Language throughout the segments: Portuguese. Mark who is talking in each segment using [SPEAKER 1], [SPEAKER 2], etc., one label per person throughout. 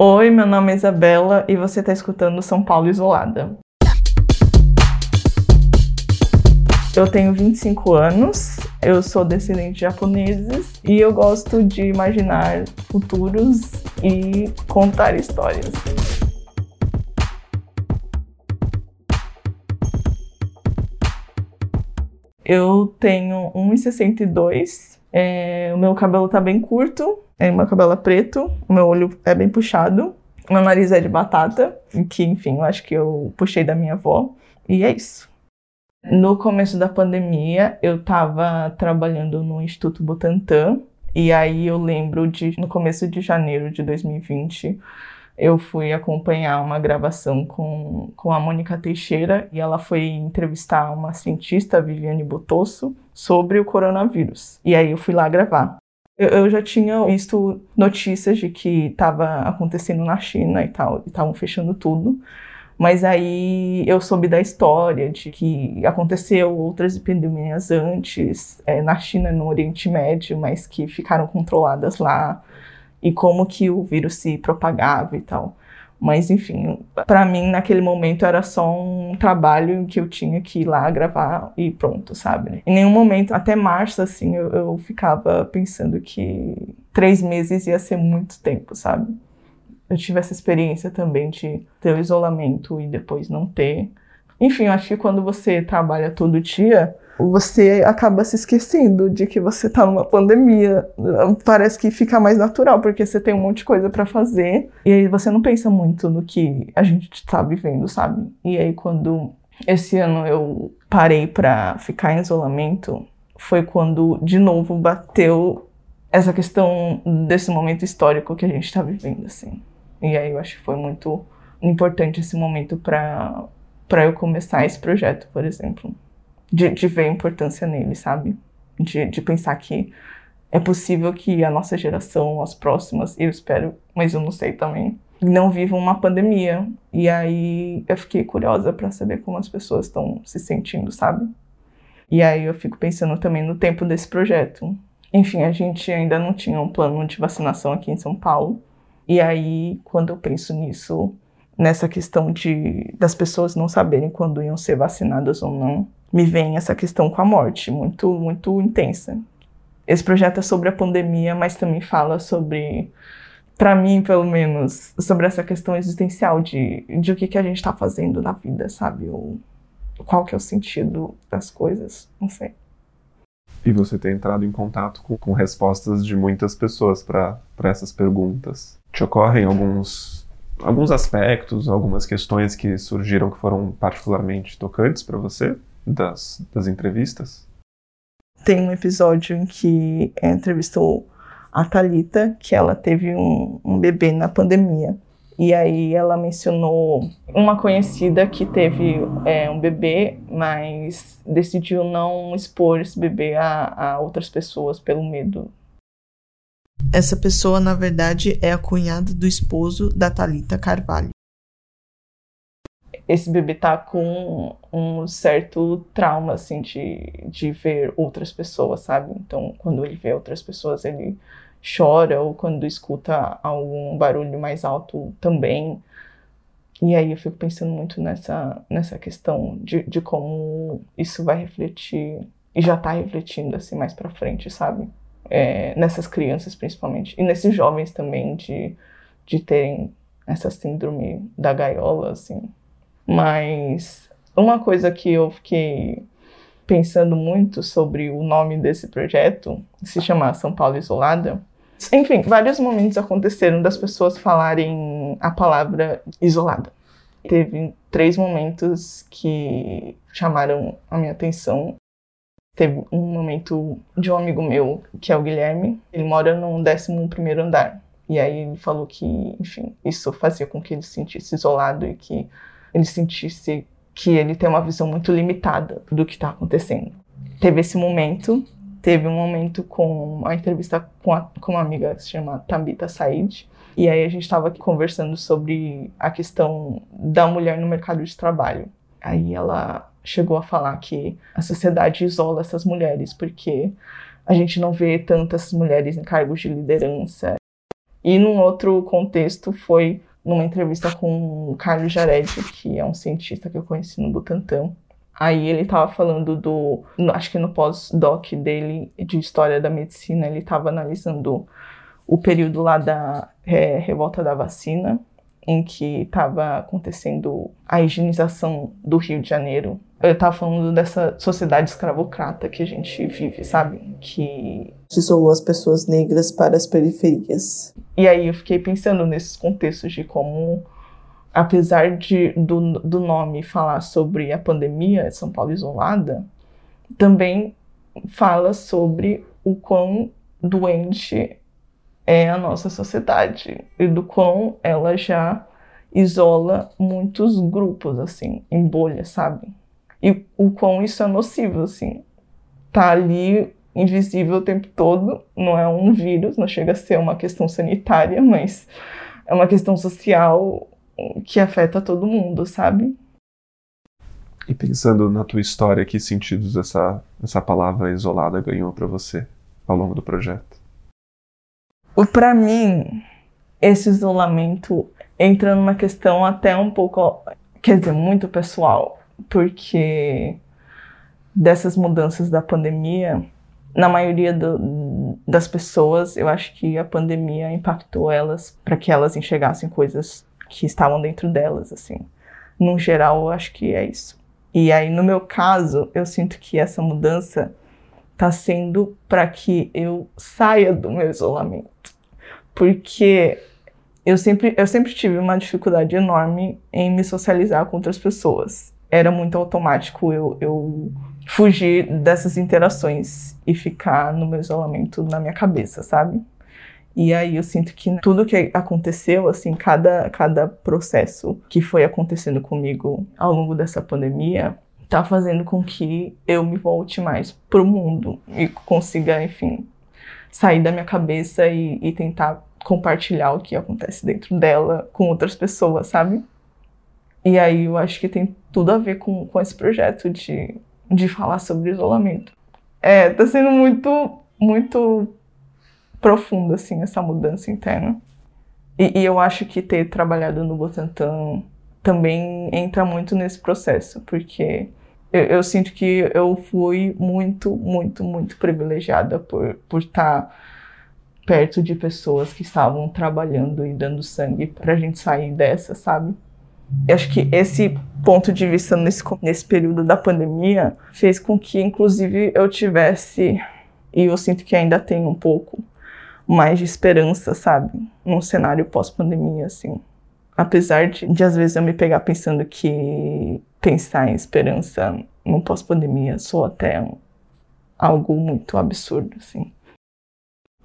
[SPEAKER 1] Oi, meu nome é Isabela e você está escutando São Paulo Isolada. Eu tenho 25 anos, eu sou descendente de japoneses e eu gosto de imaginar futuros e contar histórias. Eu tenho 1,62, é, o meu cabelo tá bem curto, é, meu cabelo é preto, o meu olho é bem puxado, meu nariz é de batata, que enfim, eu acho que eu puxei da minha avó, e é isso. No começo da pandemia, eu estava trabalhando no Instituto Butantan, e aí eu lembro de, no começo de janeiro de 2020, eu fui acompanhar uma gravação com, com a Mônica Teixeira e ela foi entrevistar uma cientista, Viviane Botosso, sobre o coronavírus. E aí eu fui lá gravar. Eu, eu já tinha visto notícias de que estava acontecendo na China e tal, estavam fechando tudo. Mas aí eu soube da história de que aconteceu outras epidemias antes, é, na China, no Oriente Médio, mas que ficaram controladas lá, e como que o vírus se propagava e tal. Mas enfim, para mim naquele momento era só um trabalho que eu tinha que ir lá gravar e pronto, sabe? Em nenhum momento, até março, assim, eu, eu ficava pensando que três meses ia ser muito tempo, sabe? eu tive essa experiência também de ter o isolamento e depois não ter. Enfim, eu acho que quando você trabalha todo dia, você acaba se esquecendo de que você tá numa pandemia. Parece que fica mais natural, porque você tem um monte de coisa para fazer. E aí você não pensa muito no que a gente tá vivendo, sabe? E aí quando esse ano eu parei para ficar em isolamento, foi quando de novo bateu essa questão desse momento histórico que a gente tá vivendo, assim. E aí eu acho que foi muito importante esse momento para eu começar esse projeto, por exemplo. De, de ver a importância nele, sabe? De, de pensar que é possível que a nossa geração, as próximas, eu espero, mas eu não sei também, não vivam uma pandemia. E aí eu fiquei curiosa para saber como as pessoas estão se sentindo, sabe? E aí eu fico pensando também no tempo desse projeto. Enfim, a gente ainda não tinha um plano de vacinação aqui em São Paulo. E aí, quando eu penso nisso, nessa questão de das pessoas não saberem quando iam ser vacinadas ou não, me vem essa questão com a morte, muito muito intensa. Esse projeto é sobre a pandemia, mas também fala sobre para mim, pelo menos, sobre essa questão existencial de, de o que, que a gente está fazendo na vida, sabe? Ou qual que é o sentido das coisas, não sei.
[SPEAKER 2] E você tem entrado em contato com, com respostas de muitas pessoas para essas perguntas. Te ocorrem alguns, alguns aspectos, algumas questões que surgiram que foram particularmente tocantes para você das, das entrevistas?
[SPEAKER 1] Tem um episódio em que entrevistou a Talita, que ela teve um, um bebê na pandemia. E aí ela mencionou uma conhecida que teve é, um bebê, mas decidiu não expor esse bebê a, a outras pessoas pelo medo. Essa pessoa, na verdade, é a cunhada do esposo da Talita Carvalho. Esse bebê tá com um certo trauma, assim, de, de ver outras pessoas, sabe? Então, quando ele vê outras pessoas, ele chora ou quando escuta algum barulho mais alto também. E aí eu fico pensando muito nessa, nessa questão de, de como isso vai refletir, e já tá refletindo assim mais pra frente, sabe? É, nessas crianças principalmente, e nesses jovens também, de, de terem essa síndrome da gaiola, assim. Mas uma coisa que eu fiquei pensando muito sobre o nome desse projeto, se chama São Paulo Isolada, enfim, vários momentos aconteceram das pessoas falarem a palavra isolada. Teve três momentos que chamaram a minha atenção. Teve um momento de um amigo meu, que é o Guilherme. Ele mora no 11 andar. E aí ele falou que, enfim, isso fazia com que ele se sentisse isolado e que ele sentisse que ele tem uma visão muito limitada do que está acontecendo. Teve esse momento teve um momento com uma entrevista com, a, com uma amiga que se chama Tabita Said. E aí a gente estava conversando sobre a questão da mulher no mercado de trabalho. Aí ela chegou a falar que a sociedade isola essas mulheres porque a gente não vê tantas mulheres em cargos de liderança. E num outro contexto foi numa entrevista com o Carlos Jared, que é um cientista que eu conheci no Butantan. Aí ele estava falando do, acho que no pós-doc dele de história da medicina, ele estava analisando o período lá da é, revolta da vacina, em que estava acontecendo a higienização do Rio de Janeiro. Eu estava falando dessa sociedade escravocrata que a gente vive, sabe? Que
[SPEAKER 3] isolou as pessoas negras para as periferias.
[SPEAKER 1] E aí eu fiquei pensando nesses contextos de como, apesar de, do, do nome falar sobre a pandemia de São Paulo isolada, também fala sobre o quão doente é a nossa sociedade e do quão ela já isola muitos grupos, assim, em bolha, sabe? E o quão isso é nocivo, assim. Tá ali invisível o tempo todo, não é um vírus, não chega a ser uma questão sanitária, mas é uma questão social que afeta todo mundo, sabe?
[SPEAKER 2] E pensando na tua história, que sentidos essa, essa palavra isolada ganhou para você ao longo do projeto?
[SPEAKER 1] Para mim, esse isolamento entra numa questão até um pouco, quer dizer, muito pessoal, porque dessas mudanças da pandemia, na maioria do, das pessoas, eu acho que a pandemia impactou elas para que elas enxergassem coisas que estavam dentro delas, assim. No geral, eu acho que é isso. E aí, no meu caso, eu sinto que essa mudança está sendo para que eu saia do meu isolamento porque eu sempre, eu sempre tive uma dificuldade enorme em me socializar com outras pessoas. Era muito automático eu, eu fugir dessas interações e ficar no meu isolamento na minha cabeça, sabe? E aí eu sinto que tudo que aconteceu, assim, cada, cada processo que foi acontecendo comigo ao longo dessa pandemia, tá fazendo com que eu me volte mais pro mundo e consiga, enfim, sair da minha cabeça e, e tentar compartilhar o que acontece dentro dela com outras pessoas, sabe? E aí eu acho que tem tudo a ver com, com esse projeto de, de falar sobre isolamento. É, tá sendo muito, muito profundo, assim, essa mudança interna. E, e eu acho que ter trabalhado no Butantan também entra muito nesse processo, porque eu, eu, sinto que eu fui muito, muito, muito privilegiada por estar por tá perto de pessoas que estavam trabalhando e dando sangue para a gente sair dessa, sabe? Eu acho que esse ponto de vista nesse, nesse período da pandemia fez com que, inclusive, eu tivesse, e eu sinto que ainda tenho um pouco, mais de esperança, sabe? Num cenário pós-pandemia, assim. Apesar de, de, às vezes, eu me pegar pensando que pensar em esperança no pós-pandemia sou até um, algo muito absurdo, assim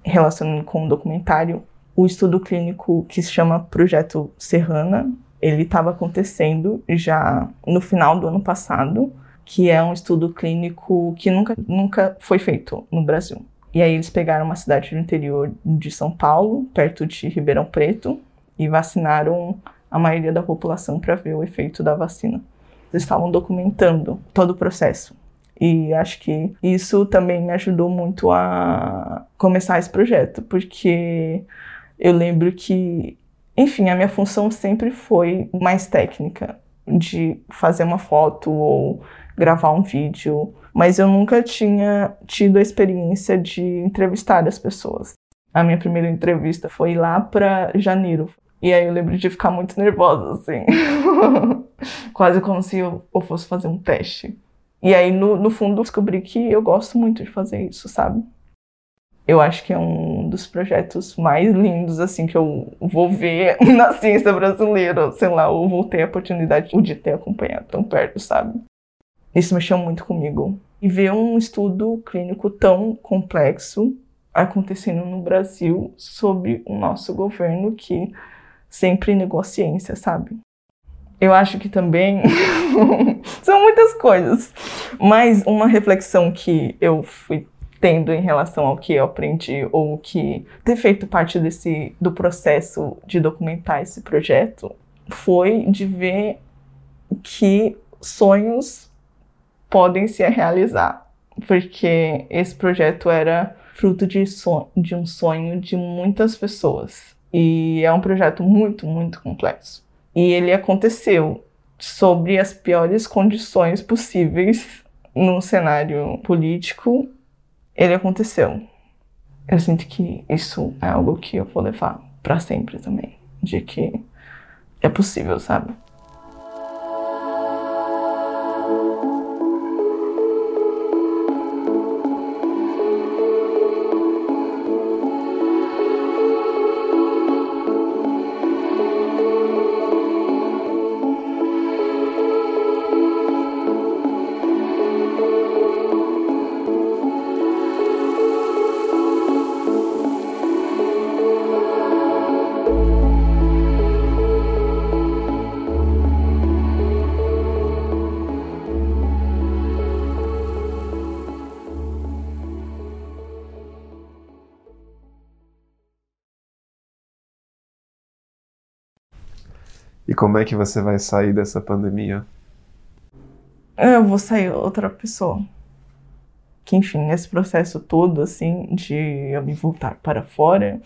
[SPEAKER 1] relacionando com o documentário, o estudo clínico que se chama Projeto Serrana, ele estava acontecendo já no final do ano passado, que é um estudo clínico que nunca, nunca foi feito no Brasil. E aí eles pegaram uma cidade do interior de São Paulo, perto de Ribeirão Preto, e vacinaram a maioria da população para ver o efeito da vacina. Eles estavam documentando todo o processo. E acho que isso também me ajudou muito a começar esse projeto, porque eu lembro que, enfim, a minha função sempre foi mais técnica, de fazer uma foto ou gravar um vídeo, mas eu nunca tinha tido a experiência de entrevistar as pessoas. A minha primeira entrevista foi lá para janeiro. E aí eu lembro de ficar muito nervosa, assim. Quase como se eu, eu fosse fazer um teste. E aí, no, no fundo, descobri que eu gosto muito de fazer isso, sabe? Eu acho que é um dos projetos mais lindos, assim, que eu vou ver na ciência brasileira. Sei lá, eu vou ter a oportunidade de ter acompanhado tão perto, sabe? Isso mexeu muito comigo. E ver um estudo clínico tão complexo acontecendo no Brasil sobre o nosso governo que sempre negou a ciência, sabe? Eu acho que também são muitas coisas, mas uma reflexão que eu fui tendo em relação ao que eu aprendi ou que ter feito parte desse do processo de documentar esse projeto foi de ver que sonhos podem se realizar, porque esse projeto era fruto de, de um sonho de muitas pessoas E é um projeto muito, muito complexo. E ele aconteceu sobre as piores condições possíveis no cenário político. Ele aconteceu. Eu sinto que isso é algo que eu vou levar para sempre também, de que é possível, sabe?
[SPEAKER 2] E como é que você vai sair dessa pandemia?
[SPEAKER 1] Eu vou sair outra pessoa. Que, enfim, esse processo todo, assim, de eu me voltar para fora,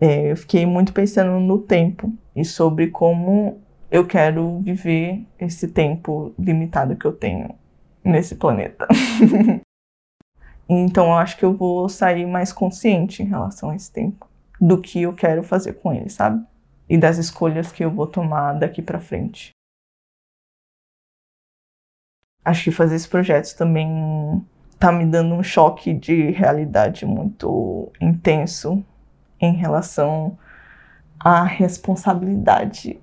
[SPEAKER 1] é, eu fiquei muito pensando no tempo e sobre como eu quero viver esse tempo limitado que eu tenho nesse planeta. então, eu acho que eu vou sair mais consciente em relação a esse tempo do que eu quero fazer com ele, sabe? E das escolhas que eu vou tomar daqui para frente. Acho que fazer esse projeto também tá me dando um choque de realidade muito intenso em relação à responsabilidade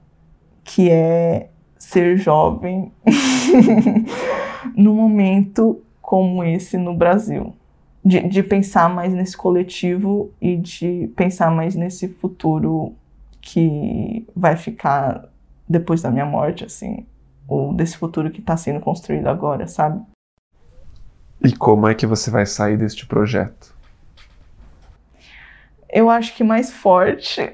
[SPEAKER 1] que é ser jovem num momento como esse no Brasil. De, de pensar mais nesse coletivo e de pensar mais nesse futuro que vai ficar depois da minha morte, assim, ou desse futuro que está sendo construído agora, sabe?
[SPEAKER 2] E como é que você vai sair deste projeto?
[SPEAKER 1] Eu acho que mais forte,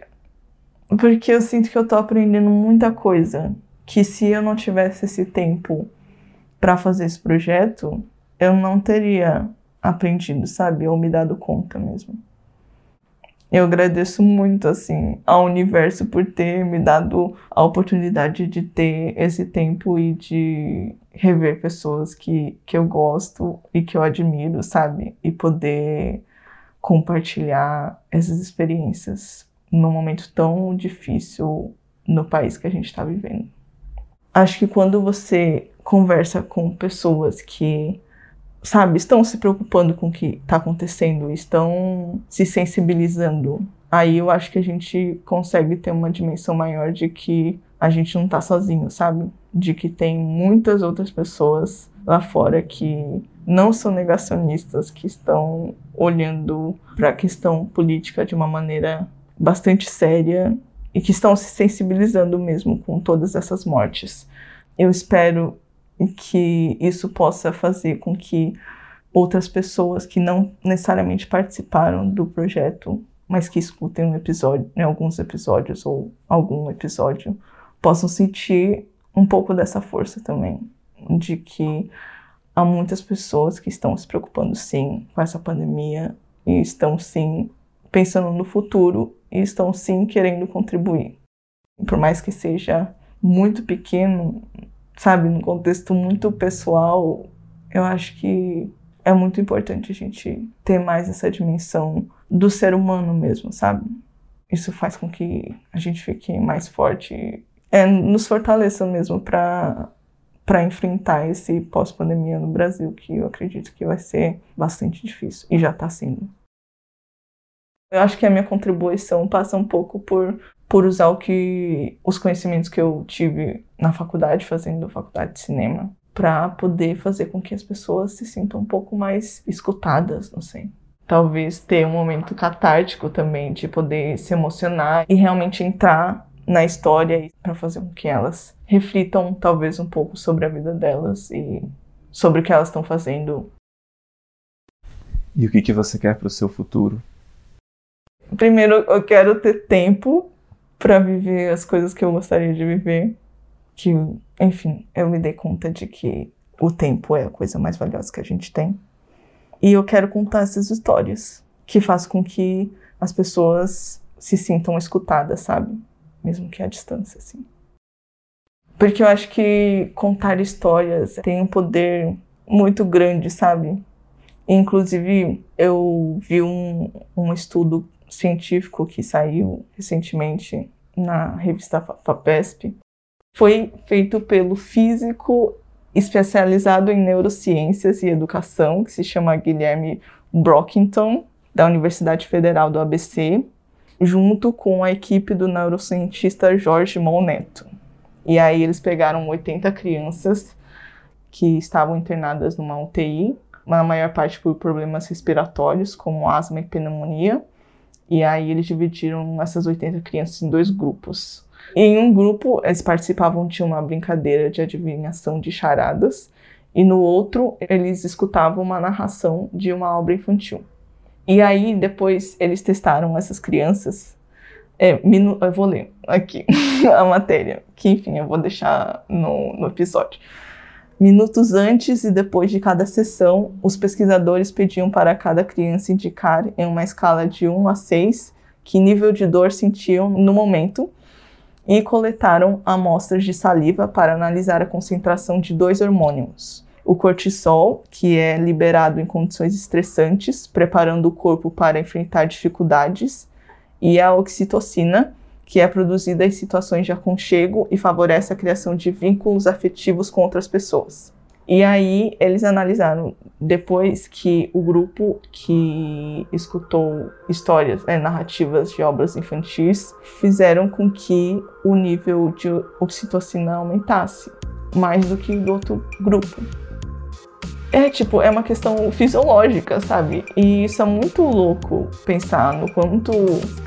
[SPEAKER 1] porque eu sinto que eu tô aprendendo muita coisa, que se eu não tivesse esse tempo para fazer esse projeto, eu não teria aprendido, sabe? Ou me dado conta mesmo. Eu agradeço muito, assim, ao universo por ter me dado a oportunidade de ter esse tempo e de rever pessoas que, que eu gosto e que eu admiro, sabe? E poder compartilhar essas experiências num momento tão difícil no país que a gente está vivendo. Acho que quando você conversa com pessoas que sabe, estão se preocupando com o que está acontecendo, estão se sensibilizando. Aí eu acho que a gente consegue ter uma dimensão maior de que a gente não está sozinho, sabe? De que tem muitas outras pessoas lá fora que não são negacionistas, que estão olhando para a questão política de uma maneira bastante séria e que estão se sensibilizando mesmo com todas essas mortes. Eu espero que isso possa fazer com que outras pessoas que não necessariamente participaram do projeto, mas que escutem um episódio, né, alguns episódios ou algum episódio, possam sentir um pouco dessa força também, de que há muitas pessoas que estão se preocupando sim com essa pandemia e estão sim pensando no futuro e estão sim querendo contribuir. Por mais que seja muito pequeno, sabe, num contexto muito pessoal, eu acho que é muito importante a gente ter mais essa dimensão do ser humano mesmo, sabe? Isso faz com que a gente fique mais forte, é, nos fortaleça mesmo para para enfrentar esse pós-pandemia no Brasil, que eu acredito que vai ser bastante difícil e já está sendo. Eu acho que a minha contribuição passa um pouco por por usar o que os conhecimentos que eu tive na faculdade, fazendo faculdade de cinema, para poder fazer com que as pessoas se sintam um pouco mais escutadas, não sei. Talvez ter um momento catártico também, de poder se emocionar e realmente entrar na história para fazer com que elas reflitam talvez um pouco sobre a vida delas e sobre o que elas estão fazendo.
[SPEAKER 2] E o que, que você quer para o seu futuro?
[SPEAKER 1] Primeiro, eu quero ter tempo para viver as coisas que eu gostaria de viver. Que, enfim, eu me dei conta de que o tempo é a coisa mais valiosa que a gente tem. E eu quero contar essas histórias que faz com que as pessoas se sintam escutadas, sabe? Mesmo que à distância, assim. Porque eu acho que contar histórias tem um poder muito grande, sabe? Inclusive, eu vi um, um estudo científico que saiu recentemente na revista FAPESP. Foi feito pelo físico especializado em neurociências e educação, que se chama Guilherme Brockington, da Universidade Federal do ABC, junto com a equipe do neurocientista Jorge Moneto. E aí eles pegaram 80 crianças que estavam internadas numa UTI, na maior parte por problemas respiratórios, como asma e pneumonia. E aí eles dividiram essas 80 crianças em dois grupos. Em um grupo, eles participavam de uma brincadeira de adivinhação de charadas, e no outro, eles escutavam uma narração de uma obra infantil. E aí, depois, eles testaram essas crianças é. Eu vou ler aqui a matéria, que enfim, eu vou deixar no, no episódio. Minutos antes e depois de cada sessão, os pesquisadores pediam para cada criança indicar, em uma escala de 1 a 6, que nível de dor sentiam no momento e coletaram amostras de saliva para analisar a concentração de dois hormônios. O cortisol, que é liberado em condições estressantes, preparando o corpo para enfrentar dificuldades, e a oxitocina, que é produzida em situações de aconchego e favorece a criação de vínculos afetivos com outras pessoas. E aí eles analisaram depois que o grupo que escutou histórias, é, narrativas de obras infantis, fizeram com que o nível de oxitocina aumentasse mais do que do outro grupo. É, tipo, é uma questão fisiológica, sabe? E isso é muito louco pensar no quanto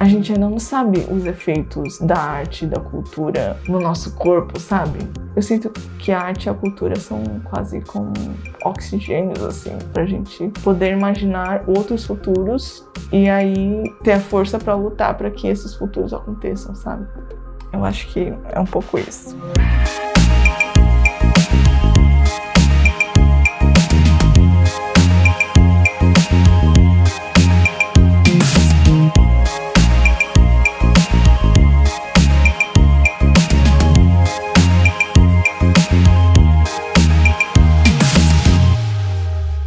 [SPEAKER 1] a gente ainda não sabe os efeitos da arte, da cultura no nosso corpo, sabe? Eu sinto que a arte e a cultura são quase como oxigênios, assim, pra gente poder imaginar outros futuros e aí ter a força para lutar para que esses futuros aconteçam, sabe? Eu acho que é um pouco isso.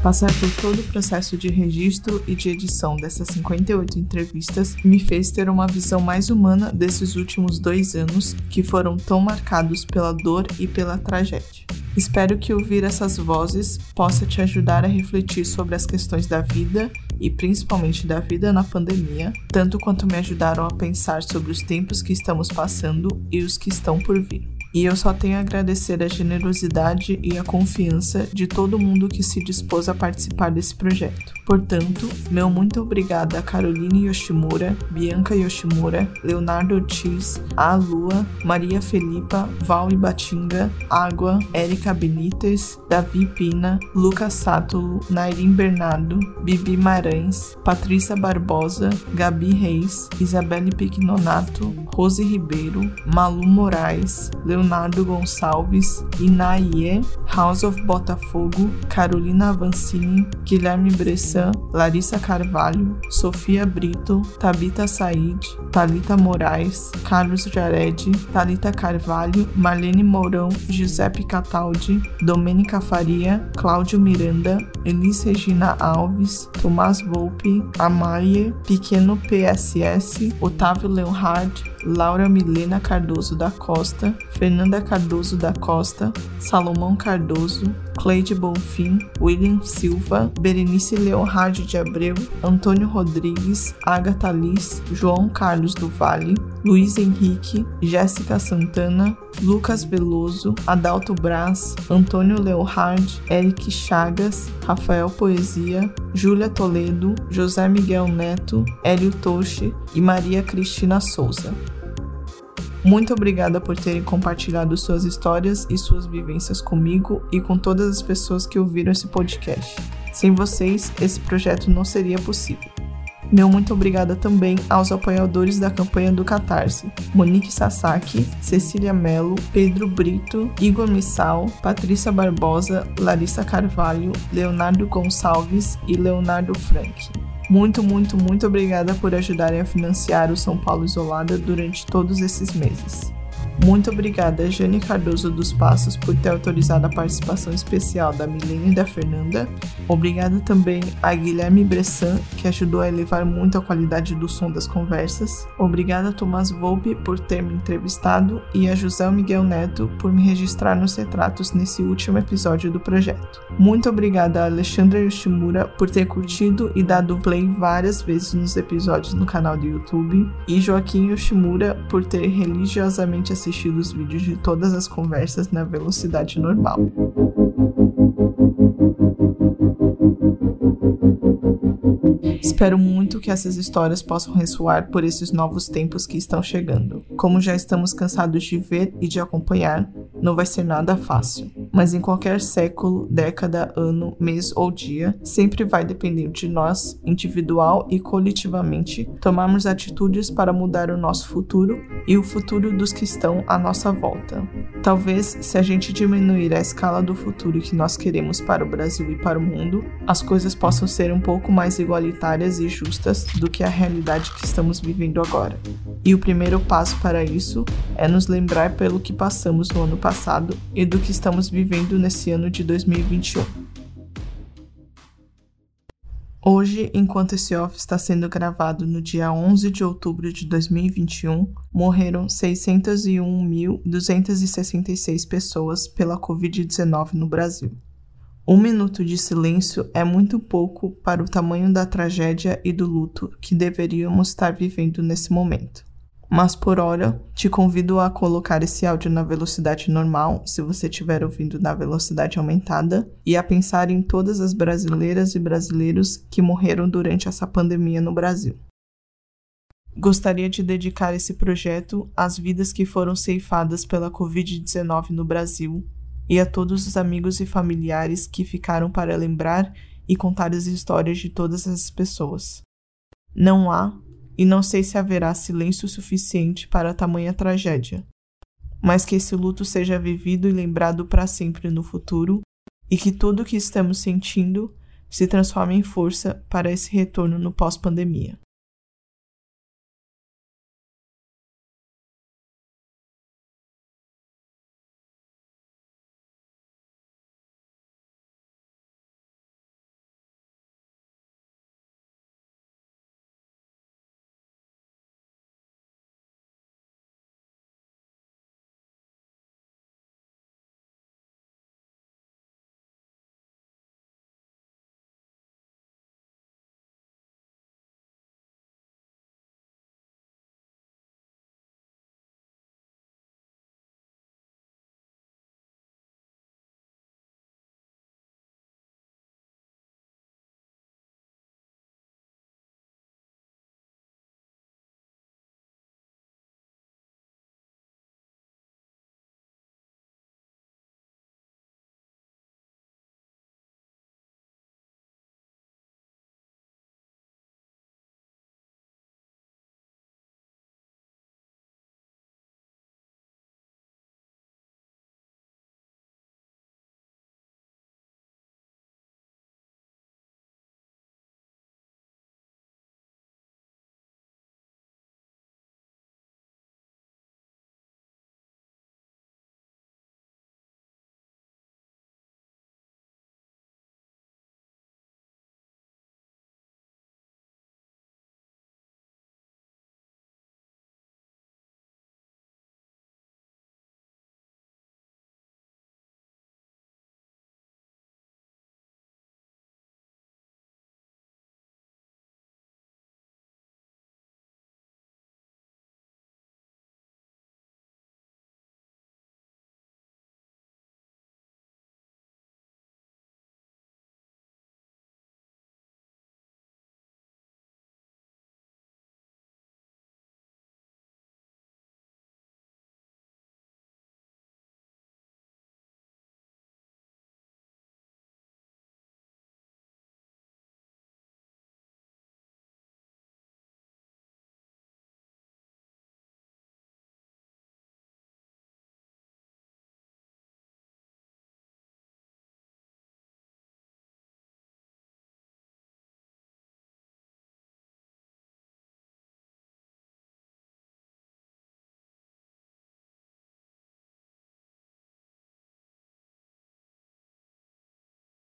[SPEAKER 1] Passar por todo o processo de registro e de edição dessas 58 entrevistas me fez ter uma visão mais humana desses últimos dois anos que foram tão marcados pela dor e pela tragédia. Espero que ouvir essas vozes possa te ajudar a refletir sobre as questões da vida e principalmente da vida na pandemia, tanto quanto me ajudaram a pensar sobre os tempos que estamos passando e os que estão por vir. E eu só tenho a agradecer a generosidade e a confiança de todo mundo que se dispôs a participar desse projeto. Portanto, meu muito obrigada a Caroline Yoshimura, Bianca Yoshimura, Leonardo Ortiz, A Lua, Maria Felipa, Val Ibatinga, Água, Érica Benítez, Davi Pina, Lucas Sátulo, Nairim Bernardo, Bibi Marães, Patrícia Barbosa, Gabi Reis, Isabelle Pignonato, Rose Ribeiro, Malu Moraes, Leonardo Gonçalves, Inaie, House of Botafogo, Carolina Avancini, Guilherme Bressan, Larissa Carvalho, Sofia Brito, Tabita Said, Talita Moraes, Carlos Jared, Talita Carvalho, Marlene Mourão, Giuseppe Cataldi, Domênica Faria, Cláudio Miranda, Elis Regina Alves, Tomás Volpe, Amaie, Pequeno PSS, Otávio Leonhard, Laura Milena Cardoso da Costa, Fernanda Cardoso da Costa, Salomão Cardoso, Cleide Bonfim, William Silva, Berenice Leonhardt de Abreu, Antônio Rodrigues, Agatha Liz, João Carlos do Vale, Luiz Henrique, Jéssica Santana, Lucas Veloso, Adalto Braz, Antônio Leonhard, Eric Chagas, Rafael Poesia, Júlia Toledo, José Miguel Neto, Hélio Toche e Maria Cristina Souza. Muito obrigada por terem compartilhado suas histórias e suas vivências comigo e com todas as pessoas que ouviram esse podcast. Sem vocês, esse projeto não seria possível. Meu muito obrigada também aos apoiadores da campanha do Catarse: Monique Sasaki, Cecília Mello, Pedro Brito, Igor Missal, Patrícia Barbosa, Larissa Carvalho, Leonardo Gonçalves e Leonardo Frank. Muito, muito, muito obrigada por ajudarem a financiar o São Paulo Isolada durante todos esses meses. Muito obrigada, Jane Cardoso dos Passos, por ter autorizado a participação especial da Milene e da Fernanda. Obrigada também a Guilherme Bressan, que ajudou a elevar muito a qualidade do som das conversas. Obrigada a Tomás Volpe por ter me entrevistado e a José Miguel Neto por me registrar nos retratos nesse último episódio do projeto. Muito obrigada a Alexandra Yoshimura por ter curtido e dado play várias vezes nos episódios no canal do YouTube e Joaquim Yoshimura por ter religiosamente assistido assistir os vídeos de todas as conversas na velocidade normal. Espero muito que essas histórias possam ressoar por esses novos tempos que estão chegando. Como já estamos cansados de ver e de acompanhar, não vai ser nada fácil. Mas em qualquer século, década, ano, mês ou dia, sempre vai depender de nós, individual e coletivamente, tomarmos atitudes para mudar o nosso futuro e o futuro dos que estão à nossa volta. Talvez, se a gente diminuir a escala do futuro que nós queremos para o Brasil e para o mundo, as coisas possam ser um pouco mais igualitárias e justas do que a realidade que estamos vivendo agora. E o primeiro passo para isso é nos lembrar pelo que passamos no ano passado e do que estamos vivendo nesse ano de 2021. Hoje, enquanto esse off está sendo gravado no dia 11 de outubro de 2021, morreram 601.266 pessoas pela Covid-19 no Brasil. Um minuto de silêncio é muito pouco para o tamanho da tragédia e do luto que deveríamos estar vivendo nesse momento. Mas por hora, te convido a colocar esse áudio na velocidade normal, se você estiver ouvindo na velocidade aumentada, e a pensar em todas as brasileiras e brasileiros que morreram durante essa pandemia no Brasil. Gostaria de dedicar esse projeto às vidas que foram ceifadas pela Covid-19 no Brasil e a todos os amigos e familiares que ficaram para lembrar e contar as histórias de todas essas pessoas. Não há, e não sei se haverá silêncio suficiente para tamanha tragédia, mas que esse luto seja vivido e lembrado para sempre no futuro e que tudo o que estamos sentindo se transforme em força para esse retorno no pós-pandemia.